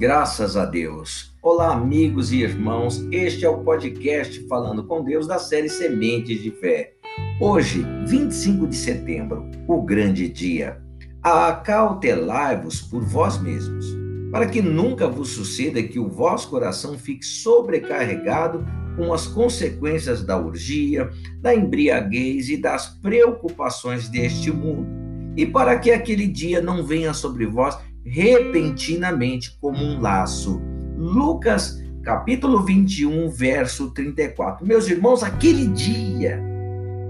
Graças a Deus. Olá, amigos e irmãos. Este é o podcast Falando com Deus da série Sementes de Fé. Hoje, 25 de setembro, o grande dia. Acautelai-vos por vós mesmos, para que nunca vos suceda que o vosso coração fique sobrecarregado com as consequências da urgia, da embriaguez e das preocupações deste mundo, e para que aquele dia não venha sobre vós repentinamente como um laço. Lucas capítulo 21, verso 34. Meus irmãos, aquele dia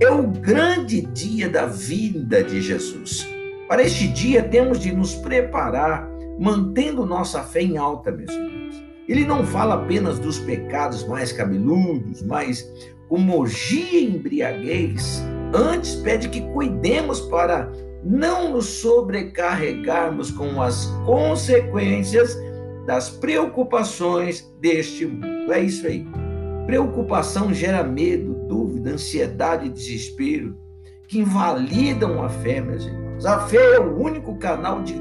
é o grande dia da vinda de Jesus. Para este dia temos de nos preparar, mantendo nossa fé em alta, meus irmãos. Ele não fala apenas dos pecados mais cabeludos, mas como orgia e embriaguez. Antes pede que cuidemos para não nos sobrecarregarmos com as consequências das preocupações deste mundo. É isso aí. Preocupação gera medo, dúvida, ansiedade e desespero, que invalidam a fé, meus irmãos. A fé é o único canal de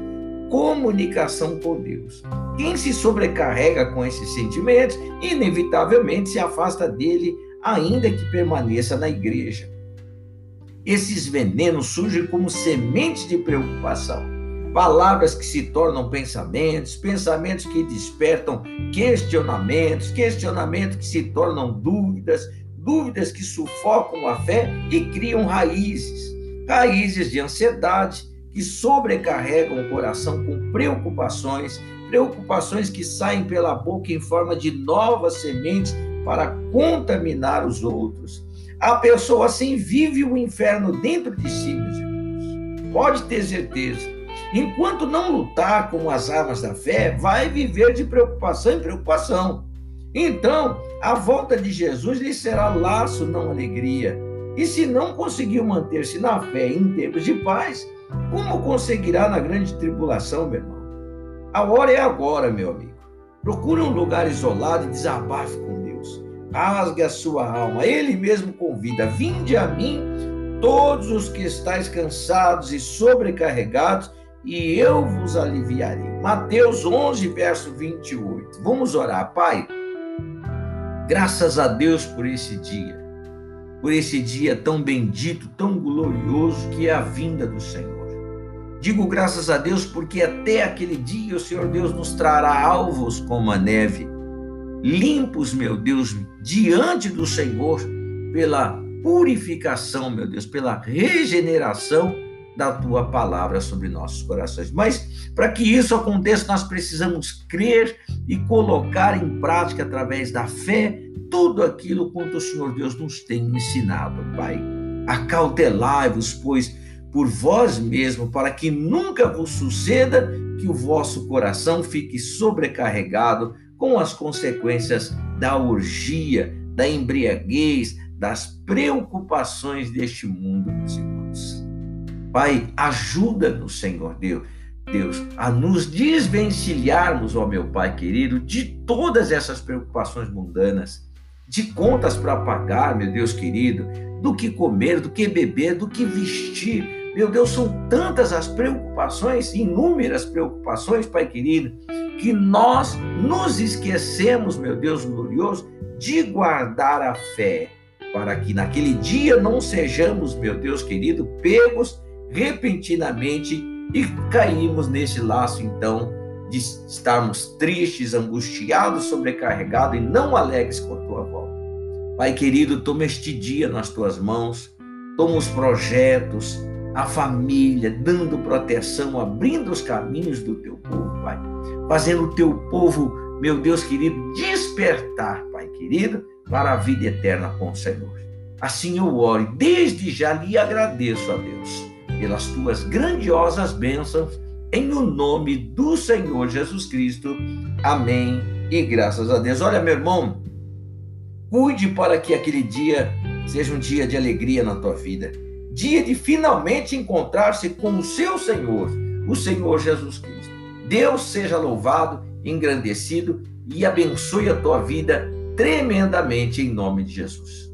comunicação com Deus. Quem se sobrecarrega com esses sentimentos, inevitavelmente se afasta dele, ainda que permaneça na igreja. Esses venenos surgem como sementes de preocupação. Palavras que se tornam pensamentos, pensamentos que despertam questionamentos, questionamentos que se tornam dúvidas, dúvidas que sufocam a fé e criam raízes, raízes de ansiedade que sobrecarregam o coração com preocupações, preocupações que saem pela boca em forma de novas sementes para contaminar os outros. A pessoa assim vive o inferno dentro de si, meus irmãos. Pode ter certeza. Enquanto não lutar com as armas da fé, vai viver de preocupação em preocupação. Então, a volta de Jesus lhe será laço, não alegria. E se não conseguiu manter-se na fé em tempos de paz, como conseguirá na grande tribulação, meu irmão? A hora é agora, meu amigo. Procure um lugar isolado e desabafe com rasgue a sua alma. Ele mesmo convida: Vinde a mim, todos os que estáis cansados e sobrecarregados, e eu vos aliviarei. Mateus 11, verso 28. Vamos orar, Pai. Graças a Deus por esse dia, por esse dia tão bendito, tão glorioso que é a vinda do Senhor. Digo graças a Deus porque até aquele dia o Senhor Deus nos trará alvos como a neve limpos, meu Deus, diante do Senhor, pela purificação, meu Deus, pela regeneração da tua palavra sobre nossos corações. Mas para que isso aconteça, nós precisamos crer e colocar em prática através da fé tudo aquilo quanto o Senhor Deus nos tem ensinado, Pai. Acautelai-vos, pois, por vós mesmo, para que nunca vos suceda que o vosso coração fique sobrecarregado com as consequências da orgia, da embriaguez, das preocupações deste mundo, meus irmãos. Pai, ajuda-nos, Senhor Deus, Deus, a nos desvencilharmos, ó meu Pai querido, de todas essas preocupações mundanas, de contas para pagar, meu Deus querido, do que comer, do que beber, do que vestir. Meu Deus, são tantas as preocupações, inúmeras preocupações, Pai querido, que nós nos esquecemos, meu Deus glorioso, de guardar a fé, para que naquele dia não sejamos, meu Deus querido, pegos repentinamente e caímos nesse laço, então, de estarmos tristes, angustiados, sobrecarregados e não alegres com a tua volta. Pai querido, toma este dia nas tuas mãos, toma os projetos, a família, dando proteção, abrindo os caminhos do teu povo, Pai fazendo o teu povo, meu Deus querido, despertar, Pai querido, para a vida eterna com o Senhor. Assim eu oro desde já lhe agradeço a Deus pelas tuas grandiosas bênçãos, em o nome do Senhor Jesus Cristo. Amém. E graças a Deus. Olha, meu irmão, cuide para que aquele dia seja um dia de alegria na tua vida. Dia de finalmente encontrar-se com o seu Senhor, o Senhor Jesus Cristo. Deus seja louvado, engrandecido e abençoe a tua vida tremendamente em nome de Jesus.